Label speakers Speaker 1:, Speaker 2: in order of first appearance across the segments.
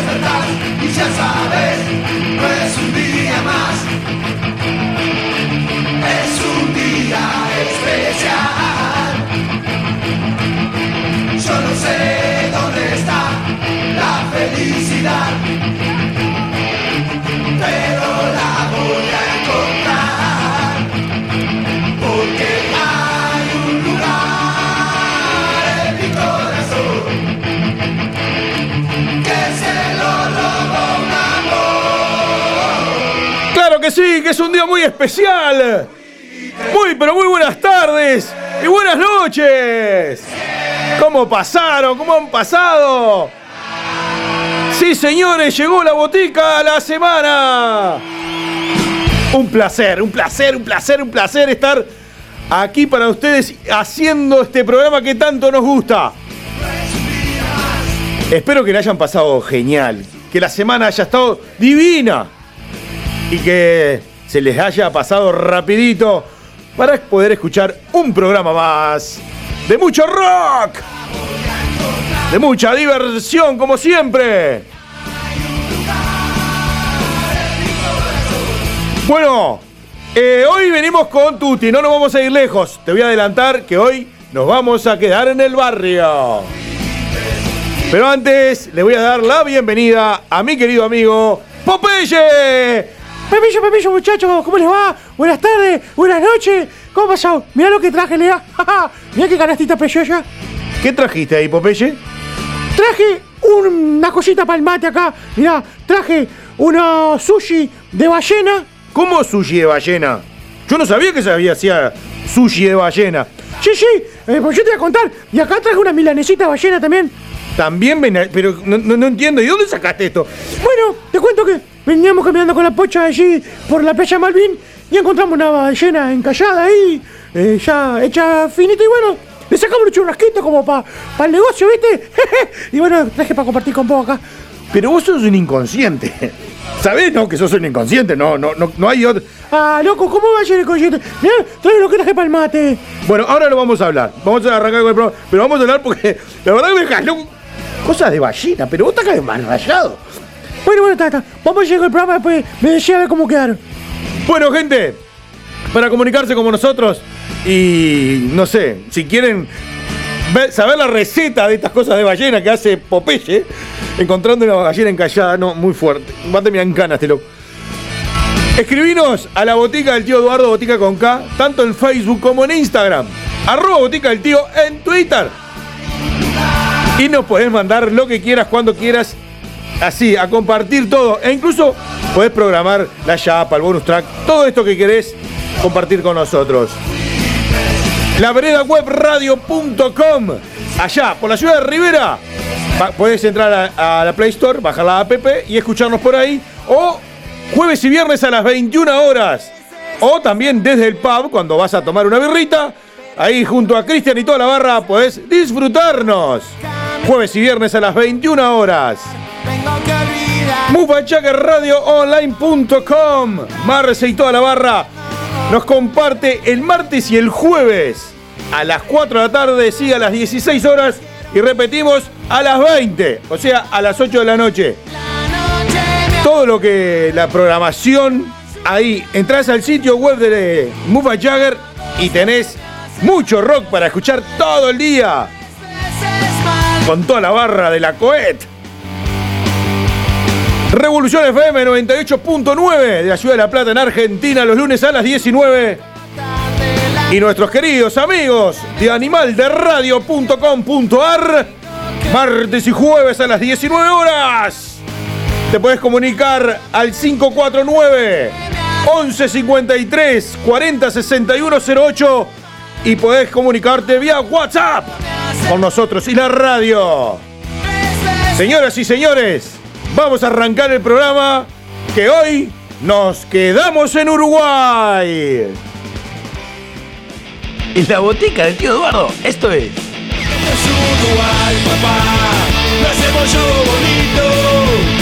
Speaker 1: Y ya sabes, no es un día más, es un día especial. Yo no sé dónde está la felicidad,
Speaker 2: sí, que es un día muy especial. Muy, pero muy buenas tardes y buenas noches. ¿Cómo pasaron? ¿Cómo han pasado? Sí, señores, llegó la botica a la semana. Un placer, un placer, un placer, un placer estar aquí para ustedes haciendo este programa que tanto nos gusta. Espero que le hayan pasado genial, que la semana haya estado divina y que se les haya pasado rapidito para poder escuchar un programa más de mucho rock, de mucha diversión como siempre. Bueno, eh, hoy venimos con Tuti, no nos vamos a ir lejos. Te voy a adelantar que hoy nos vamos a quedar en el barrio. Pero antes le voy a dar la bienvenida a mi querido amigo Popeye.
Speaker 3: Pepillo, Pepillo, muchachos, ¿cómo les va? Buenas tardes, buenas noches. ¿Cómo pasó? Mirá lo que traje, Lea. Mirá qué canastita preciosa.
Speaker 2: ¿Qué trajiste ahí, Popeye?
Speaker 3: Traje una cosita para el mate acá. Mirá, traje una sushi de ballena.
Speaker 2: ¿Cómo sushi de ballena? Yo no sabía que se había hacía sushi de ballena.
Speaker 3: Sí, sí, eh, pues yo te voy a contar. Y acá traje una milanesita de ballena también.
Speaker 2: También pero no, no- no entiendo. ¿Y dónde sacaste esto?
Speaker 3: Bueno, te cuento que veníamos caminando con la pocha allí por la playa Malvin y encontramos una ballena encallada ahí, eh, ya hecha finita y bueno, le sacamos un churrasquito como para el negocio, ¿viste? y bueno, traje para compartir con vos acá.
Speaker 2: Pero vos sos un inconsciente. ¿Sabés, no? Que sos un inconsciente. No, no, no, no hay otro.
Speaker 3: Ah, loco, ¿cómo va a ser el cochete? Mirá, trae lo que traje para el mate.
Speaker 2: Bueno, ahora lo vamos a hablar. Vamos a arrancar con el programa. Pero vamos a hablar porque la verdad que me jaló cosas de ballena. Pero vos estás mal rayado.
Speaker 3: Bueno, bueno, tata, vamos a llegar al programa después, me decía a ver cómo quedaron.
Speaker 2: Bueno, gente, para comunicarse con nosotros y no sé, si quieren saber la receta de estas cosas de ballena que hace Popeye, encontrando una ballena encallada, no, muy fuerte. Va a terminar en canas, este loco. Escribinos a la botica del tío Eduardo, botica con K, tanto en Facebook como en Instagram. Arroba botica del tío en Twitter. Y nos podés mandar lo que quieras, cuando quieras, así, a compartir todo. E incluso podés programar la chapa, el bonus track, todo esto que querés compartir con nosotros. La vereda web radio.com. Allá, por la ciudad de Rivera. Podés entrar a, a la Play Store, bajar la app y escucharnos por ahí. O jueves y viernes a las 21 horas. O también desde el pub, cuando vas a tomar una birrita. Ahí junto a Cristian y toda la barra podés disfrutarnos. Jueves y viernes a las 21 horas. MufachakerRadioOnline.com Marce y toda la barra nos comparte el martes y el jueves a las 4 de la tarde, sigue a las 16 horas y repetimos a las 20, o sea, a las 8 de la noche. Todo lo que la programación ahí, entras al sitio web de Mufa Jagger y tenés Mucho rock para escuchar todo el día. Con toda la barra de la Coet. Revolución FM 98.9 de la ciudad de La Plata en Argentina los lunes a las 19. Y nuestros queridos amigos de animalderadio.com.ar martes y jueves a las 19 horas. Te puedes comunicar al 549 1153 40 61 08 y podés comunicarte vía WhatsApp con nosotros y la radio. Señoras y señores, vamos a arrancar el programa que hoy nos quedamos en Uruguay.
Speaker 4: Y la botica del tío Eduardo, esto es.
Speaker 1: Es Uruguay, papá. Lo hacemos yo bonito.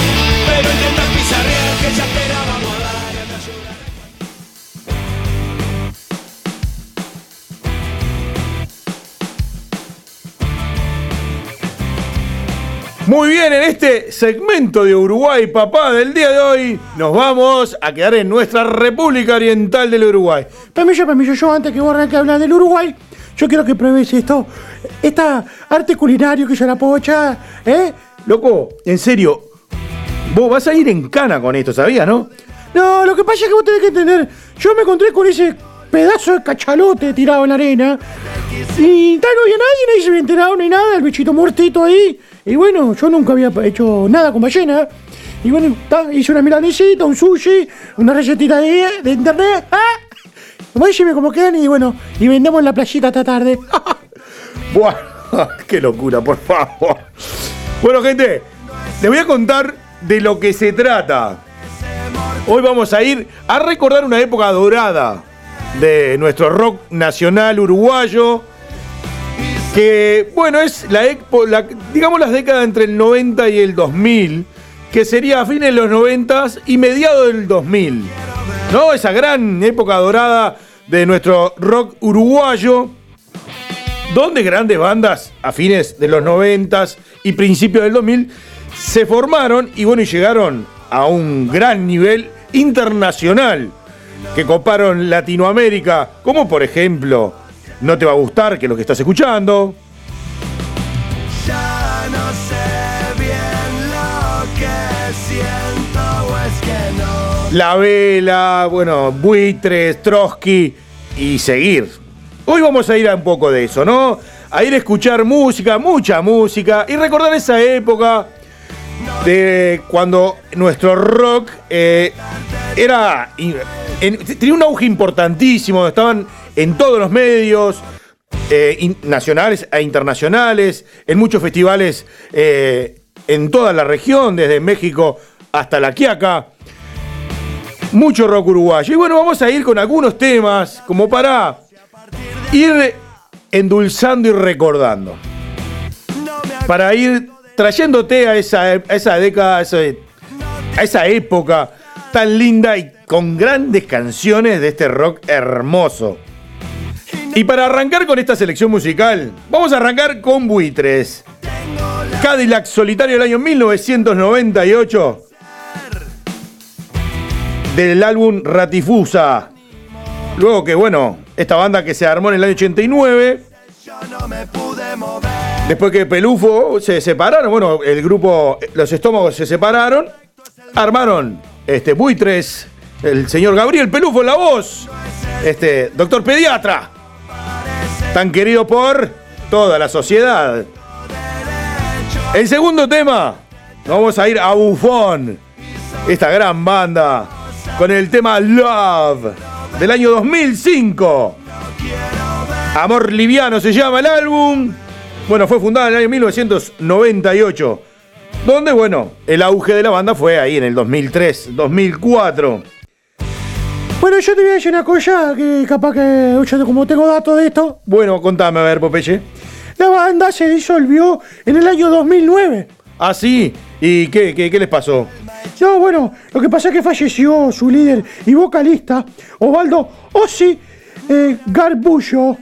Speaker 2: Muy bien, en este segmento de Uruguay, papá, del día de hoy, nos vamos a quedar en nuestra República Oriental del Uruguay.
Speaker 3: Permiso, permiso, yo antes que vos arranque a hablar del Uruguay, yo quiero que pruebes esto, esta arte culinario que es la pocha, ¿eh?
Speaker 2: Loco, en serio, vos vas a ir en cana con esto, ¿sabías, no?
Speaker 3: No, lo que pasa es que vos tenés que entender, yo me encontré con ese pedazo de cachalote tirado en la arena, y tal, no había nadie, nadie se había enterado ni nada, el bichito muertito ahí, y bueno, yo nunca había hecho nada con ballena, y bueno, hice una milanesita, un sushi, una recetita de, de internet, ¿ah? Vos decime cómo quedan y bueno, y vendemos en la playita esta tarde.
Speaker 2: Buah, qué locura, por favor. Bueno, gente, les voy a contar de lo que se trata. Hoy vamos a ir a recordar una época dorada de nuestro rock nacional uruguayo. Que, bueno, es la, la- digamos las décadas entre el 90 y el 2000, que sería a fines de los 90 y mediados del 2000. ¿No? Esa gran época dorada de nuestro rock uruguayo donde grandes bandas a fines de los 90 y principios del 2000 se formaron y bueno, y llegaron a un gran nivel internacional que coparon Latinoamérica, como por ejemplo, No te va a gustar, que es lo que estás escuchando,
Speaker 1: Ya no sé bien lo que siento o es que no.
Speaker 2: La Vela, bueno, Buitres, Trotsky y seguir. Hoy vamos a ir a un poco de eso, ¿no? A ir a escuchar música, mucha música y recordar esa época de cuando nuestro rock eh, era en- tenía un auge importantísimo, estaban en todos los medios eh, nacionales e internacionales, en muchos festivales eh, en toda la región, desde México hasta la Quiaca. Mucho rock uruguayo. Y bueno, vamos a ir con algunos temas como para ir endulzando y recordando. Para ir trayéndote a esa, década, a esa época tan linda y con grandes canciones de este rock hermoso. Y para arrancar con esta selección musical, vamos a arrancar con Buitres. Cadillac Solitario del año 1998. Del álbum Ratifusa. Luego que, bueno, esta banda que se armó en el año 89. Después que Pelufo se separaron, bueno, el grupo, los estómagos se separaron, armaron este Buitres, el señor Gabriel Pelufo en la voz, este doctor pediatra, tan querido por toda la sociedad. El segundo tema, vamos a ir a Bufón, esta gran banda, con el tema Love del año 2005. Amor Liviano se llama el álbum. Bueno, fue fundada en el año 1998. Donde, bueno, el auge de la banda fue ahí en el 2003, 2004.
Speaker 3: Bueno, yo te voy a decir una cosa que capaz que yo como tengo datos de esto,
Speaker 2: Bueno, contame, a ver, Popeye.
Speaker 3: la banda se disolvió en el año 2009.
Speaker 2: Ah, sí. ¿Y qué, qué, qué les pasó?
Speaker 3: No, bueno, lo que pasa es que falleció su líder y vocalista, Osvaldo Ossi eh, Garbullo.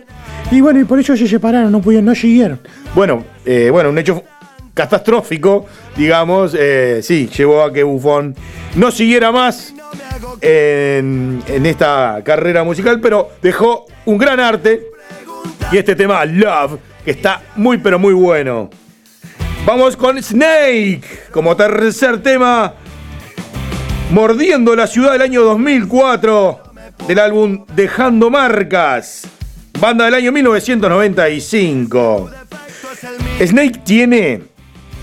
Speaker 3: Y bueno, y por eso se separaron, no pudieron, no siguieron.
Speaker 2: Bueno, eh, bueno, un hecho catastrófico, digamos, eh, sí, llevó a que Bufón no siguiera más en, esta carrera musical, pero dejó un gran arte y este tema Love, que está muy pero muy bueno. Vamos con Snake como tercer tema, Mordiendo la ciudad del año 2004 del álbum Dejando Marcas, banda del año 1995. Snake tiene,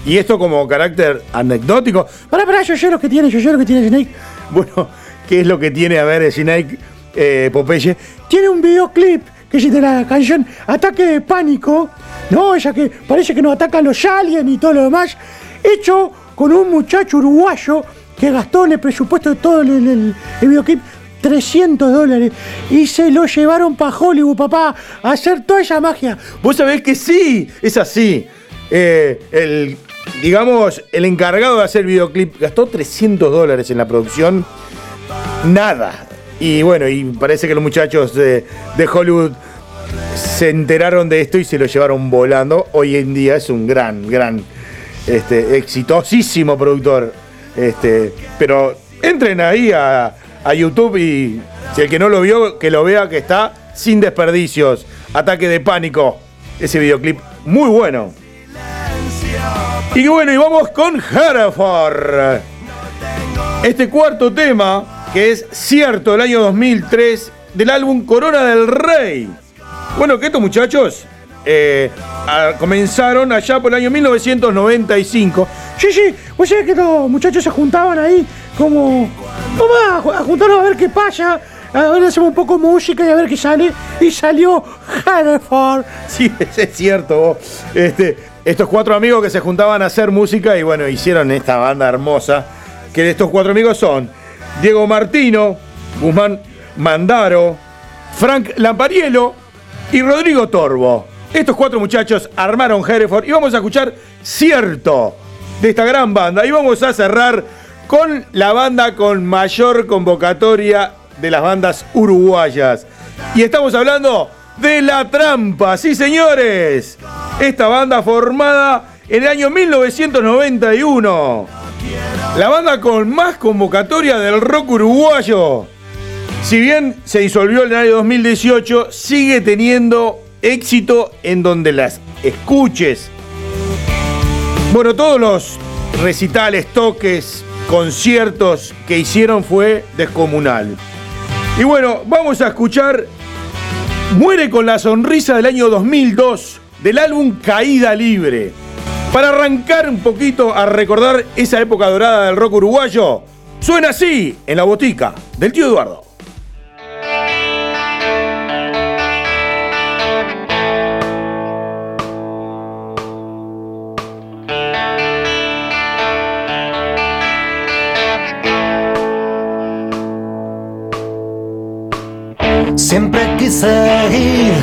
Speaker 2: y esto como carácter anecdótico,
Speaker 3: Pará, pará, yo sé lo que tiene, yo sé lo que tiene Snake.
Speaker 2: bueno, ¿qué es lo que tiene a ver Snake eh, Popeye?
Speaker 3: Tiene un videoclip que es de la canción Ataque de Pánico. No, esa que parece que nos atacan los aliens y todo lo demás. Hecho con un muchacho uruguayo que gastó en el presupuesto de todo el, videoclip 300 dólares. Y se lo llevaron para Hollywood, papá, a hacer toda esa magia.
Speaker 2: Vos sabés que sí, es así. Eh, el, digamos, el encargado de hacer videoclip gastó 300 dólares en la producción. Nada. Y bueno, y parece que los muchachos de, Hollywood se enteraron de esto y se lo llevaron volando. Hoy en día es un gran, gran, este, exitosísimo productor. Este, pero entren ahí a, a YouTube y si el que no lo vio, que lo vea que está sin desperdicios. Ataque de pánico. Ese videoclip muy bueno. Y bueno, y vamos con Hereford. Este cuarto tema, que es cierto, del año 2003, del álbum Corona del Rey. Bueno, que estos muchachos eh, comenzaron allá por el año 1995.
Speaker 3: Sí, sí, vos sabés que los muchachos se juntaban ahí como. Vamos a, ju- a juntarnos a ver qué pasa. A ver, hacemos un poco de música y a ver qué sale. Y salió Hereford.
Speaker 2: Sí, es cierto. vos. Este, estos cuatro amigos que se juntaban a hacer música y bueno, hicieron esta banda hermosa. Que estos cuatro amigos son Diego Martino, Guzmán Mandaro, Frank Lampariello y Rodrigo Torbo. Estos cuatro muchachos armaron Hereford y vamos a escuchar cierto de esta gran banda. Y vamos a cerrar con la banda con mayor convocatoria de las bandas uruguayas. Y estamos hablando de La Trampa, sí señores. Esta banda formada en el año 1991. La banda con más convocatoria del rock uruguayo. Si bien se disolvió en el año 2018, sigue teniendo éxito en donde las escuches. Bueno, todos los recitales, toques, conciertos que hicieron fue descomunal. Y bueno, vamos a escuchar Muere con la sonrisa del año 2002 del álbum Caída Libre. Para arrancar un poquito a recordar esa época dorada del rock uruguayo, suena así en la botica del tío Eduardo.
Speaker 5: Siempre quise ir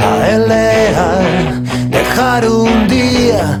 Speaker 5: a dejar un día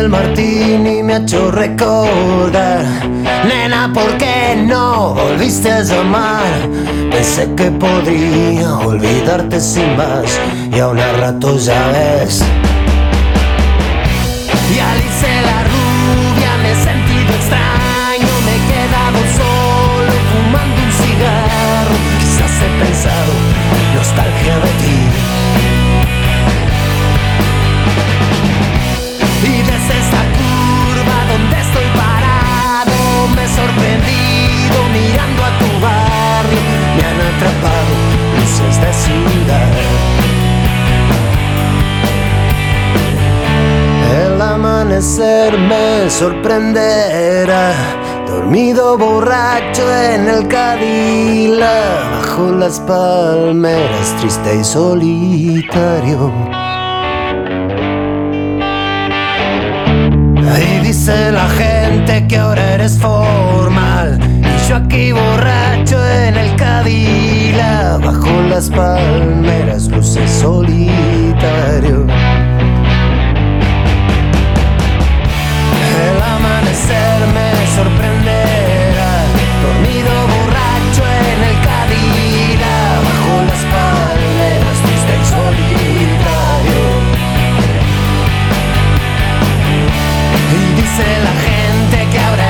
Speaker 5: Quizás el martini me ha hecho recordar. Nena, ¿por qué no volviste a llamar? Pensé que podría olvidarte sin más Y a rato ya ves. Y Alice la rubia me he sentido extraño Me he quedado solo fumando un cigarro. Quizás he pensado nostalgia de ti me han atrapado luces de ciudad. El amanecer me sorprenderá, dormido borracho en el cadila, bajo las palmeras, triste y solitario. Ahí dice la gente que ahora eres formal yo aquí borracho en el Cadila, bajo las palmeras luce solitario. El amanecer me sorprenderá, dormido borracho en el Cadila, bajo las palmeras luce solitario. Y dice la gente que
Speaker 1: habrá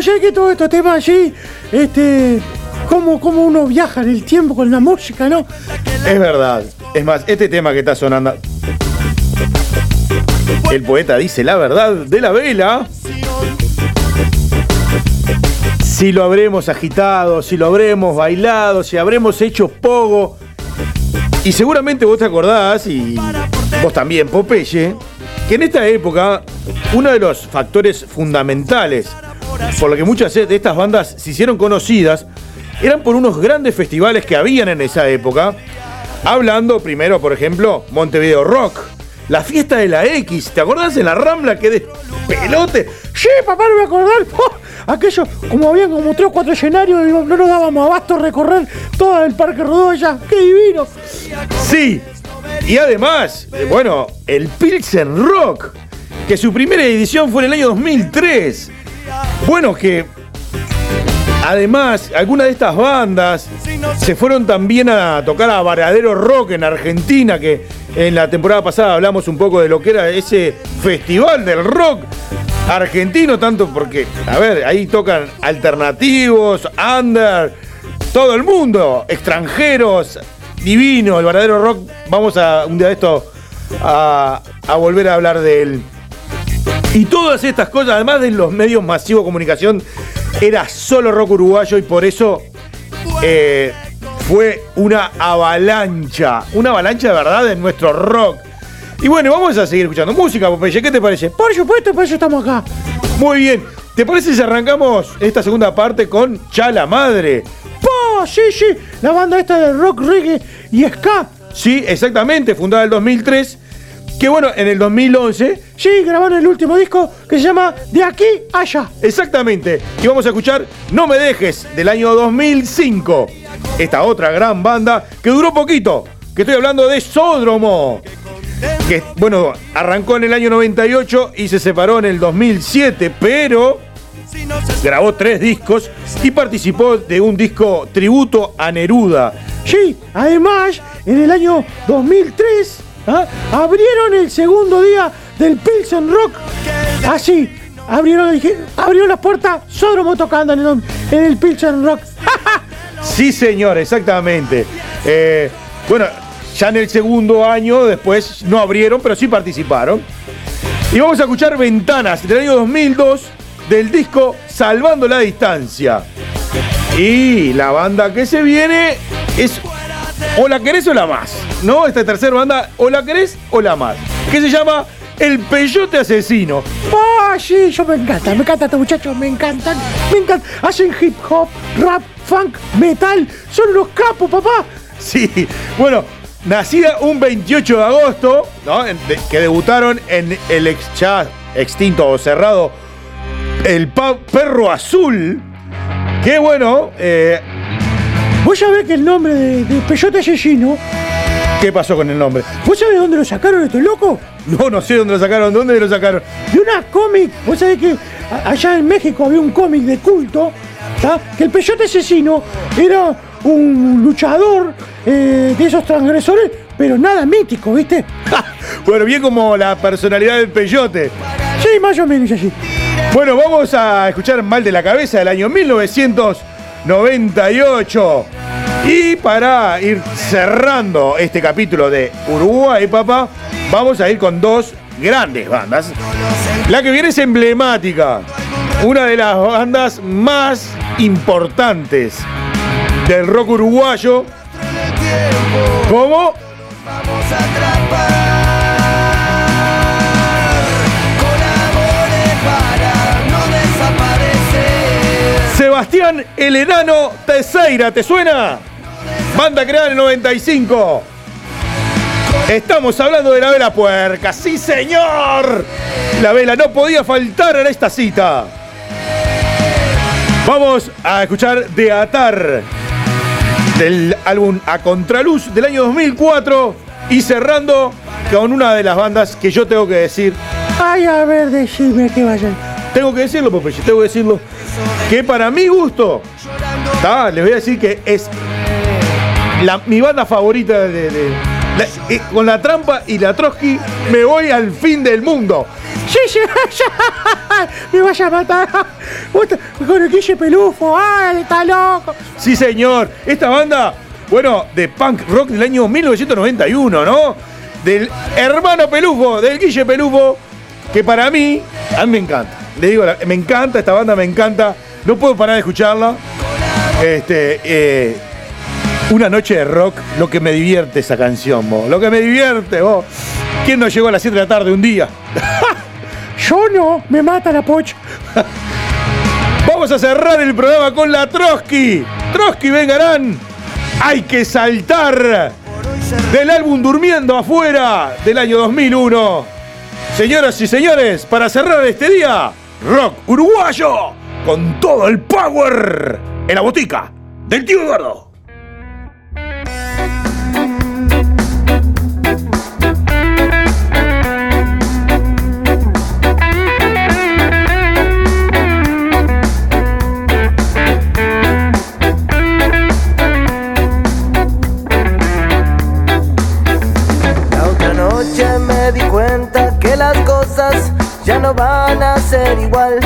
Speaker 3: Sabés que todo estos temas así, este, cómo, cómo uno viaja en el tiempo con la música, ¿no?
Speaker 2: Es verdad. Es más, este tema que está sonando. El poeta dice la verdad de la vela. Si lo habremos agitado, si lo habremos bailado, si habremos hecho pogo. Y seguramente vos te acordás, y vos también, Popeye, que en esta época uno de los factores fundamentales por lo que muchas de estas bandas se hicieron conocidas eran por unos grandes festivales que habían en esa época. Hablando primero, por ejemplo, Montevideo Rock, la fiesta de la X, ¿te acordás en la Rambla que de pelote?
Speaker 3: Sí, papá, no me acordar. Oh, aquello, como habían como tres o cuatro escenarios, no nos dábamos abasto a recorrer todo el Parque Rodoya. ¡Qué divino!
Speaker 2: Sí. Y además, eh, bueno, el Pilsen Rock, que su primera edición fue en el año 2003. Bueno, que además, algunas de estas bandas se fueron también a tocar a Varadero Rock en Argentina, que en la temporada pasada hablamos un poco de lo que era ese festival del rock. argentino, tanto porque, a ver, ahí tocan alternativos, under, todo el mundo, extranjeros, divino, el verdadero rock. Vamos a un día de esto a, a volver a hablar de él. Y todas estas cosas, además de los medios masivos de comunicación, era solo rock uruguayo y por eso eh, fue una avalancha, una avalancha de verdad en nuestro rock. Y bueno, vamos a seguir escuchando música, Popeye, ¿qué te parece?
Speaker 3: Por supuesto, por eso estamos acá.
Speaker 2: Muy bien, ¿te parece si arrancamos esta segunda parte con Chala Madre?
Speaker 3: ¡Po! Sí, sí, la banda esta de rock, reggae y ska.
Speaker 2: Sí, exactamente, fundada en el 2003. Que bueno, en el 2011,
Speaker 3: Sí, grabaron el último disco que se llama De aquí a allá.
Speaker 2: exactamente, y vamos a escuchar No me dejes del año 2005. Esta otra gran banda que duró poquito, que estoy hablando de Sódromo. Que bueno, arrancó en el año 98 y se separó en el 2007, pero grabó tres discos y participó de un disco tributo a Neruda.
Speaker 3: Sí, además, en el año 2003 ¿ah? abrieron el segundo día del Pilsen Rock. Así, abrieron, dije- abrió la puerta Sodromo tocando en el, en el Pilsen Rock.
Speaker 2: Sí, señor, exactamente. Eh, bueno, ya en el segundo año después no abrieron, pero sí participaron. Y vamos a escuchar Ventanas del año 2002 del disco Salvando la Distancia. Y la banda que se viene es o la querés o la más. ¿No? Esta tercera banda, o la querés o la más. Que se llama El Peyote Asesino.
Speaker 3: ¡Ah, sí! Yo me encanta, me encanta estos muchachos, me encantan, me encantan. Hacen hip hop, rap, funk, metal. Son unos capos, papá.
Speaker 2: Sí, bueno, nacida un 28 de agosto, ¿no? Que debutaron en el ex, ya extinto o cerrado El Perro Azul. Que bueno, eh,
Speaker 3: Vos sabés que el nombre de, de Peyote Asesino,
Speaker 2: ¿qué pasó con el nombre?
Speaker 3: ¿vos sabés dónde lo sacaron estos locos?
Speaker 2: No, no sé dónde lo sacaron, ¿de dónde lo sacaron?
Speaker 3: de una cómic. Vos sabés que allá en México había un cómic de culto, ¿tá? que el peyote asesino era un luchador eh, de esos transgresores, pero nada mítico, ¿viste?
Speaker 2: Bueno, bien como la personalidad del Peyote.
Speaker 3: Sí, más o menos así.
Speaker 2: Bueno, vamos a escuchar Mal de la Cabeza del año 1998. Y para ir cerrando este capítulo de Uruguay, papá, vamos a ir con dos grandes bandas. La que viene es emblemática, una de las bandas más importantes del rock uruguayo, como Sebastián El Enano Teseira, ¿te suena? Banda creada en el 95. Estamos hablando de la vela puerca, sí señor. La vela no podía faltar en esta cita. Vamos a escuchar De Atar del álbum A Contraluz del año 2004 y cerrando con una de las bandas que yo tengo que decir
Speaker 3: Ay, a ver, decime qué vayan.
Speaker 2: Tengo que decirlo, Popeye, tengo que decirlo. Que para mi gusto, les voy a decir que es la- mi banda favorita de. con la trampa y la Trotsky me voy al fin del mundo.
Speaker 3: Me vaya a matar. Con el Guille Pelufo, ay, está loco.
Speaker 2: Sí, señor. Esta banda, bueno, de punk rock del año 1991, ¿no? Del hermano Pelufo, del Guille Pelufo, que para mí, a mí me encanta. Le digo, me encanta esta banda, me encanta. No puedo parar de escucharla. Este, eh, una noche de rock, lo que me divierte esa canción, vos. Lo que me divierte, vos. ¿Quién no llegó a las 7 de la tarde un día?
Speaker 3: Yo no, me mata la pocha.
Speaker 2: Vamos a cerrar el programa con la Trotsky. Trotsky, vengarán. Hay que saltar del álbum Durmiendo afuera del año 2001. Señoras y señores, para cerrar este día, rock uruguayo con todo el power en la botica del tío Eduardo.
Speaker 5: no van a ser igual.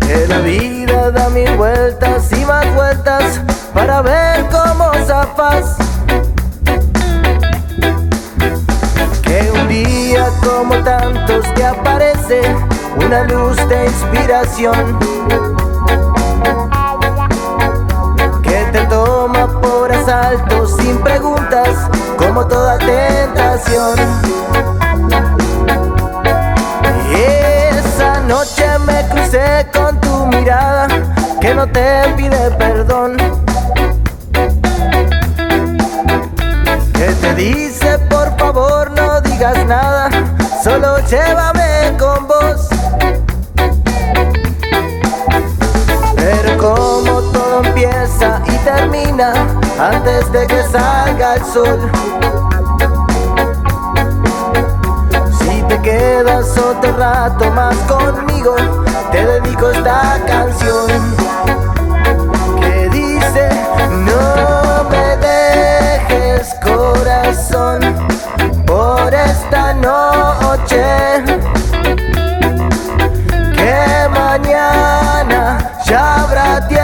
Speaker 5: Que la vida da mil vueltas y más
Speaker 1: vueltas para ver cómo zafas. Que un día como tantos te aparece una luz de inspiración que te toma por asalto sin preguntas, como toda tentación. Y Esa noche me crucé con tu mirada que no te pide perdón. Que te dice por favor no digas nada, solo llévame con vos. empieza y termina antes de que salga el sol. Si te quedas otro rato más conmigo, te dedico esta canción que dice, no me dejes corazón por esta noche. Que mañana ya habrá tiempo.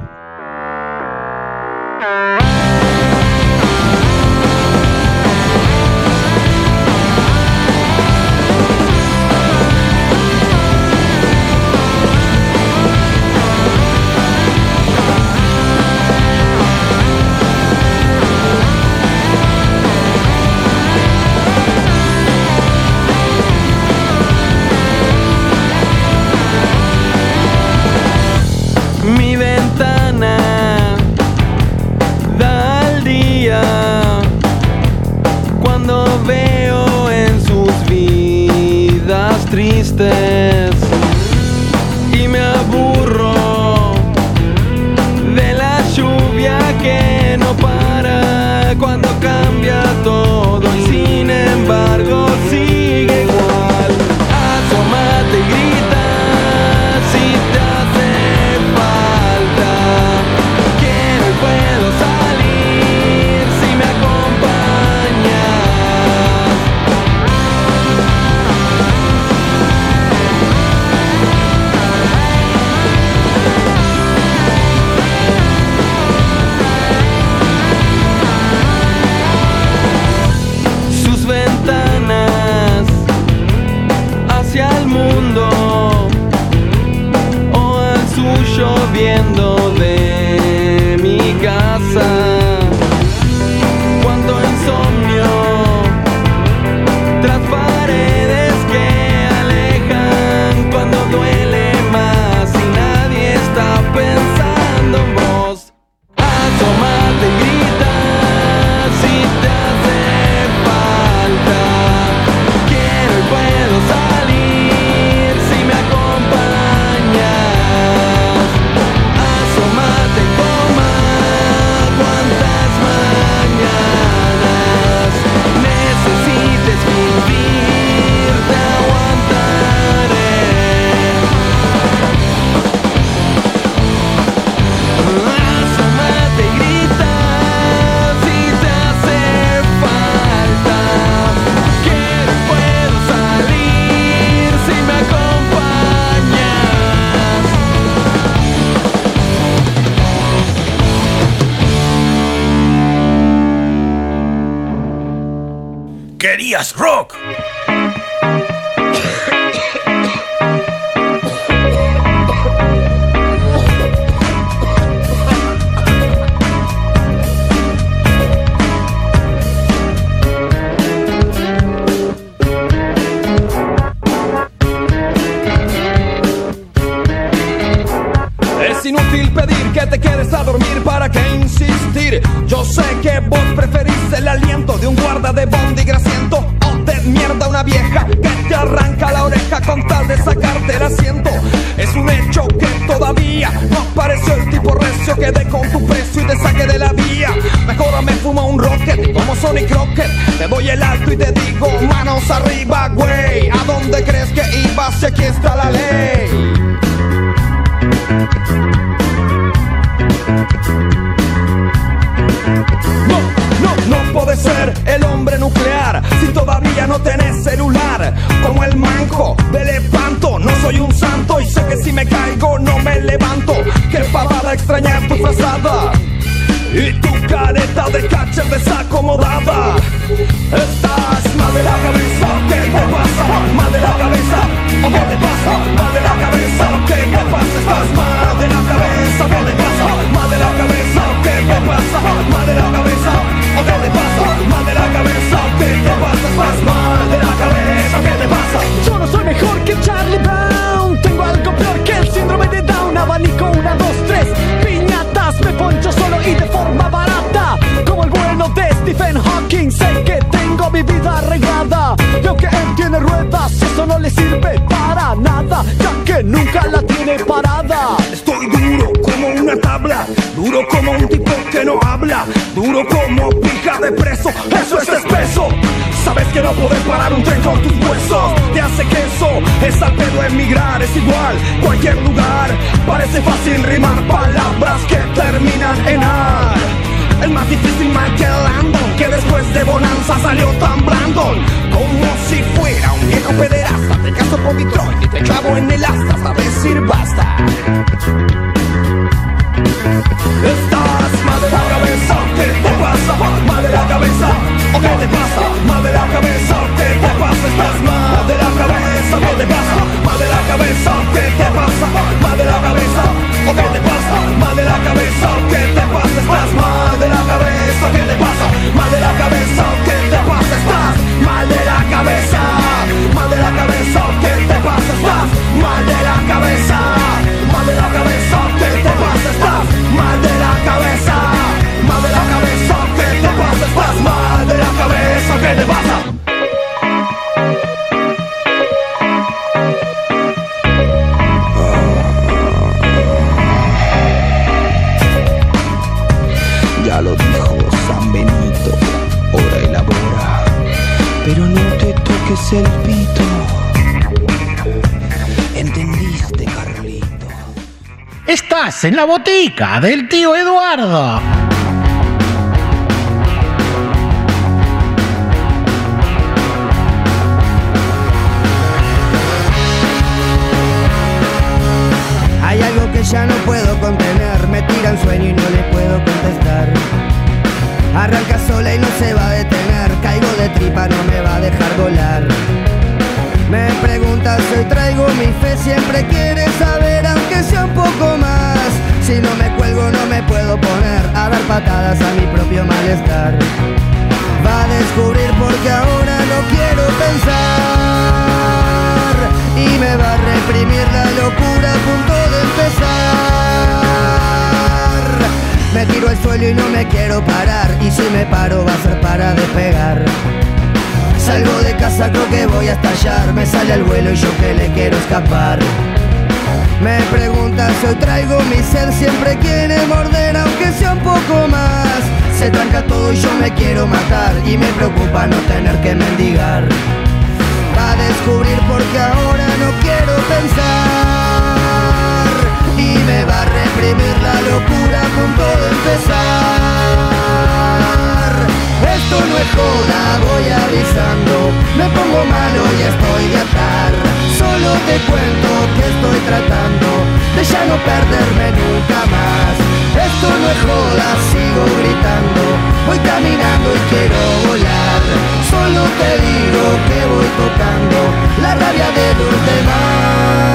Speaker 5: Querías rock.
Speaker 6: Tipo recio que dé con tu precio y te saque de la vía. Mejor me fumo un rocket como Sonic Rocket. Te doy el alto y te digo manos arriba, güey. ¿A dónde crees que ibas si aquí está la ley? No, no, no puede ser el hombre nuclear si todavía no tenés celular. Como el manco del espanto, no soy un santo y sé que si me caigo no me levanto. Qué pavada extrañar tu frazada. Y tu careta de catcher desacomodada Estás mal de la cabeza, ¿qué te pasa? Mal de la cabeza, ¿o qué te pasa? Mal de la cabeza, ¿qué te pasa? Estás mal de la cabeza, ¿qué te pasa? Mal de la cabeza,
Speaker 7: eso
Speaker 6: es espeso. Sabes que no podés parar un tren con tus huesos, te hace queso, es al pedo emigrar, es igual, cualquier lugar. Parece fácil rimar palabras que terminan en ar. El más difícil Michael Landon Que después de Bonanza salió tan Brandon Como si fuera un viejo pederasta Te caso por Detroit y te clavo en el asta Hasta decir basta Estás la cabeza, ¿qué te pasa? Mal de la cabeza, ¿o qué te pasa? Mal de la cabeza, ¿qué te pasa? Estás mal de la cabeza, ¿qué te pasa? Mal de la cabeza, ¿qué te pasa? Mal de la cabeza, ¿o qué te pasa? Mal de la cabeza, ¿qué te pasa? Estás mal de la cabeza, ¿qué te pasa? Mal de la cabeza, ¿qué te pasa? Estás mal de la cabeza,
Speaker 5: toques el pito. ¿Entendiste, Carlito?
Speaker 3: Estás en la botica del tío Eduardo.
Speaker 1: Hay algo que ya no puedo contener, me tira un sueño y no le puedo contestar. Arranca sola y no se va a detener, caigo de tripa, no me va a dejar volar. Me preguntas, hoy traigo mi fe, siempre quiere saber, aunque sea un poco más. Si no me cuelgo, no me puedo poner a dar patadas a mi propio malestar. Va a descubrir porque ahora no quiero pensar y me va a reprimir la locura a punto de empezar. Me tiro al suelo y no me quiero parar y si me paro va a ser para despegar. Salgo de casa, creo que voy a estallar. Me sale al vuelo y yo que le quiero escapar. Me preguntas, hoy traigo mi sed, siempre quiere morder, aunque sea un poco más. Se tranca todo y yo me quiero matar, y me preocupa no tener que mendigar. Va a descubrir porque ahora no quiero pensar, y me va a reprimir la locura a punto de empezar. Esto no es joda, voy avisando, me pongo malo y estoy de atar. Solo te cuento que estoy tratando de ya no perderme nunca más. Esto no es joda, sigo gritando, voy caminando y quiero volar. Solo te digo que voy tocando la rabia de los demás.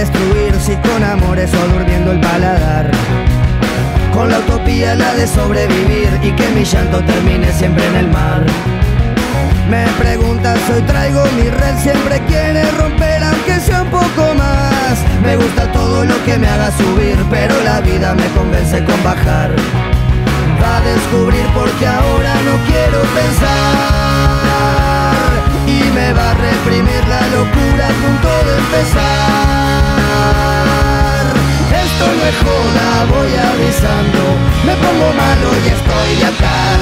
Speaker 8: Destruir si con amores o durmiendo el paladar. Con la utopía la de sobrevivir y que mi llanto termine siempre en el mar. Me preguntas, hoy traigo mi red, siempre quiere romper aunque sea un poco más. Me gusta todo lo que me haga subir, pero la vida me convence con bajar. Va a descubrir porque ahora no quiero pensar me va a reprimir la locura a punto de empezar. Esto no es joda, voy avisando, me pongo malo y estoy de atar.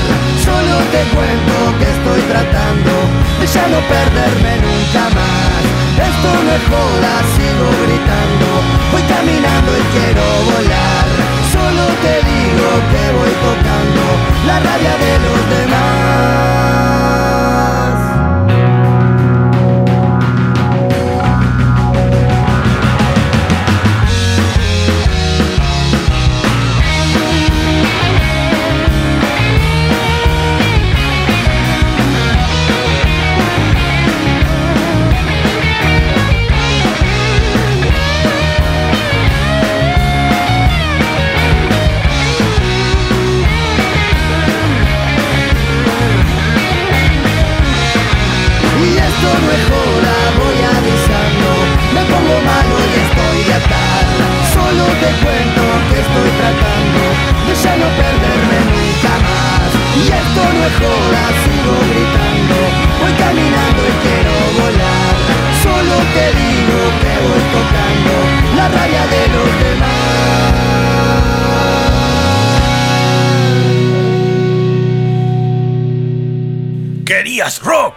Speaker 8: Solo te cuento que estoy tratando de ya no perderme nunca más. Esto no es joda, sigo gritando, voy caminando y quiero volar. Solo te digo que voy tocando la rabia de los demás. Estoy tratando De ya no perderme nunca más. Y esto no es joda, sigo gritando Voy caminando y quiero volar. Solo te digo que voy tocando La raya de los demás.
Speaker 1: ¿Querías rock?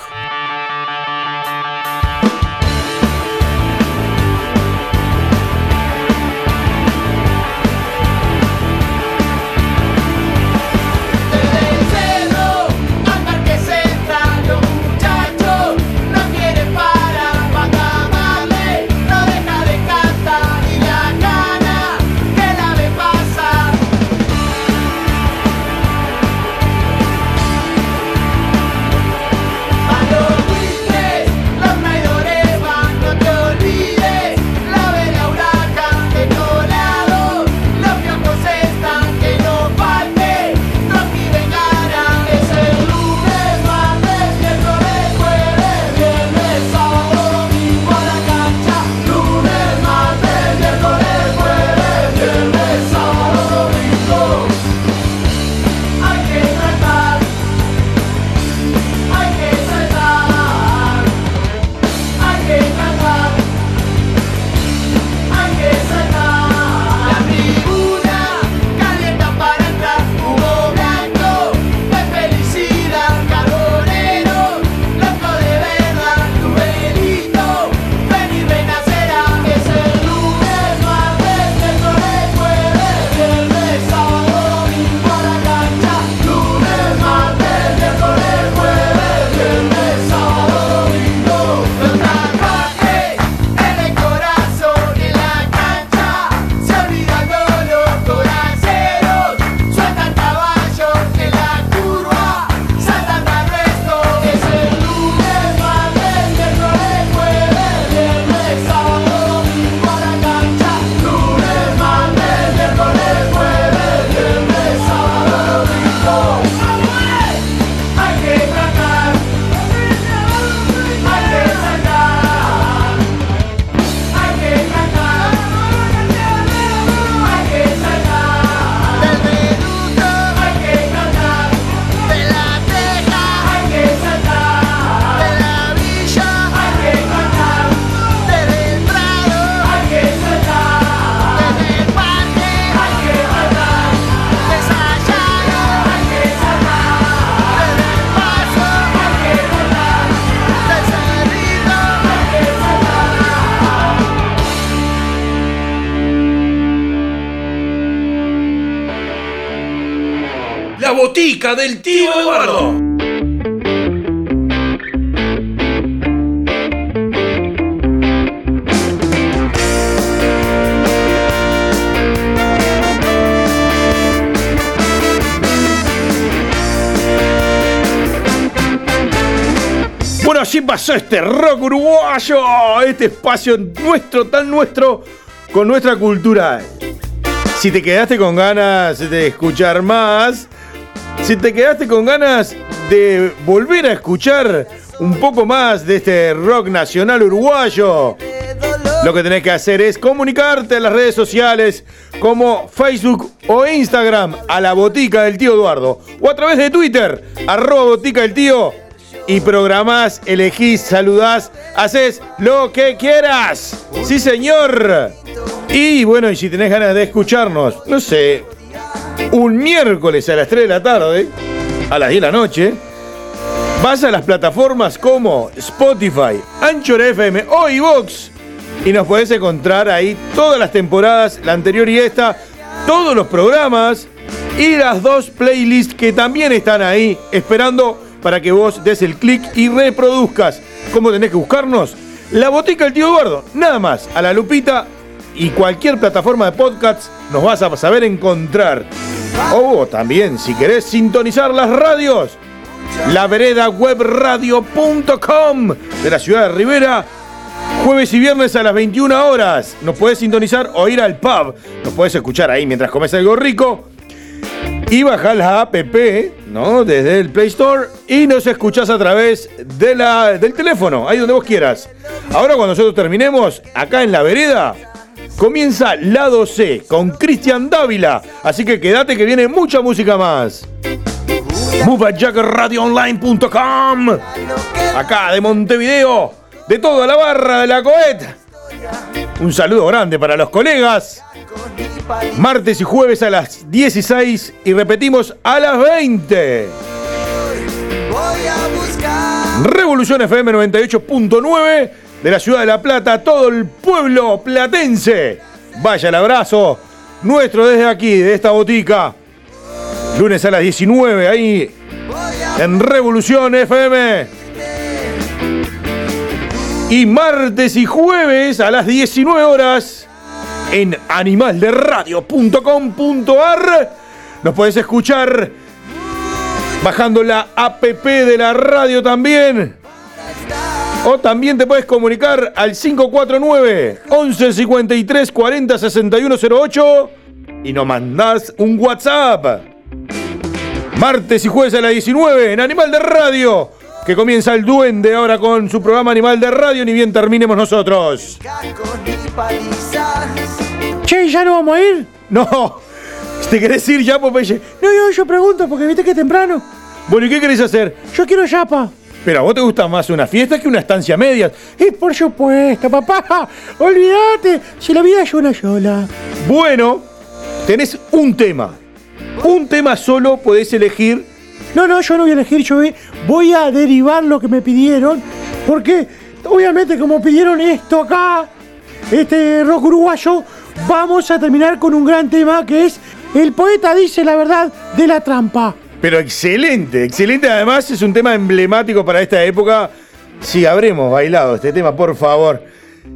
Speaker 9: Del
Speaker 1: tío Eduardo.
Speaker 2: Bueno, así pasó este rock uruguayo, este espacio nuestro, tan nuestro, con nuestra cultura. Si te quedaste con ganas de escuchar más, si te quedaste con ganas de volver a escuchar un poco más de este rock nacional uruguayo, lo que tenés que hacer es comunicarte en las redes sociales como Facebook o Instagram a la botica del tío Eduardo o a través de Twitter, arroba botica del tío y programás, elegís, saludás, haces lo que quieras. Sí, señor. Y bueno, y si tenés ganas de escucharnos, no sé, un miércoles a las 3 de la tarde, a las 10 de la noche, vas a las plataformas como Spotify, Anchor FM o iVoox y nos podés encontrar ahí todas las temporadas, la anterior y esta, todos los programas y las dos playlists que también están ahí esperando para que vos des el clic y reproduzcas. ¿Cómo tenés que buscarnos? La Botica del Tío Eduardo, nada más, a la lupita y cualquier plataforma de podcasts nos vas a saber encontrar. O también, si querés sintonizar las radios, la vereda de la ciudad de Rivera. Jueves y viernes a las 21 horas. Nos podés sintonizar o ir al pub. Nos podés escuchar ahí mientras comes algo rico. Y bajar la app, ¿no? Desde el Play Store. Y nos escuchás a través de la, del teléfono, ahí donde vos quieras. Ahora cuando nosotros terminemos, acá en la vereda, comienza Lado C con Cristian Dávila. Así que quédate que viene mucha música más. MoveAJackerRadioOnline.com Acá de Montevideo, de toda la barra de la Coet. Un saludo grande para los colegas. Martes y jueves a las 16 y repetimos a las 20. Revolución FM 98.9 de la ciudad de La Plata, todo el pueblo platense. Vaya el abrazo nuestro desde aquí, de esta botica. Lunes a las 19, ahí en Revolución FM. Y martes y jueves a las 19 horas en animalderadio.com.ar. Nos puedes escuchar bajando la app de la radio también. O también te puedes comunicar al 549 11 53 40 61 08 y nos mandás un WhatsApp. Martes y jueves a las 19 en Animal de Radio. Que comienza el duende ahora con su programa Animal de Radio, ni bien terminemos nosotros.
Speaker 3: Che, ¿ya no vamos a ir?
Speaker 2: No, ¿te querés ir ya, Popeye?
Speaker 3: No, yo, yo pregunto porque viste que es temprano.
Speaker 2: Bueno, ¿y qué querés hacer?
Speaker 3: Yo quiero yapa.
Speaker 2: Pero a vos te gusta más una fiesta que una estancia media.
Speaker 3: Y por supuesto, papá. Olvídate, si la vida es una sola.
Speaker 2: Bueno, tenés un tema. Un tema solo podés elegir.
Speaker 3: No, no, yo no voy a elegir, yo voy- a derivar lo que me pidieron. Porque, obviamente, como pidieron esto acá, este rock uruguayo, vamos a terminar con un gran tema que es El poeta dice la verdad de la trampa.
Speaker 2: Pero excelente, excelente. Además, es un tema emblemático para esta época. Sí, habremos bailado este tema, por favor.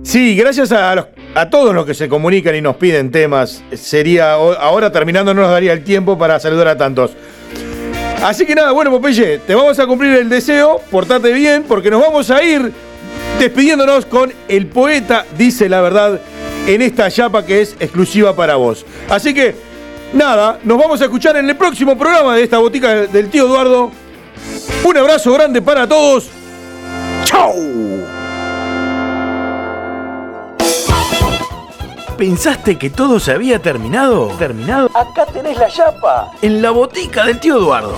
Speaker 2: Sí, gracias a, a todos los que se comunican y nos piden temas. Sería, ahora terminando no nos daría el tiempo para saludar a tantos. Así que nada, bueno, Popeye, te vamos a cumplir el deseo, portate bien, porque nos vamos a ir despidiéndonos con El Poeta Dice la Verdad en esta chapa que es exclusiva para vos. Así que, nada, nos vamos a escuchar en el próximo programa de esta botica del tío Eduardo. Un abrazo grande para todos. ¡Chau!
Speaker 4: ¿Pensaste que todo se había terminado? ¿Terminado? Acá tenés la chapa. En la botica del tío Eduardo.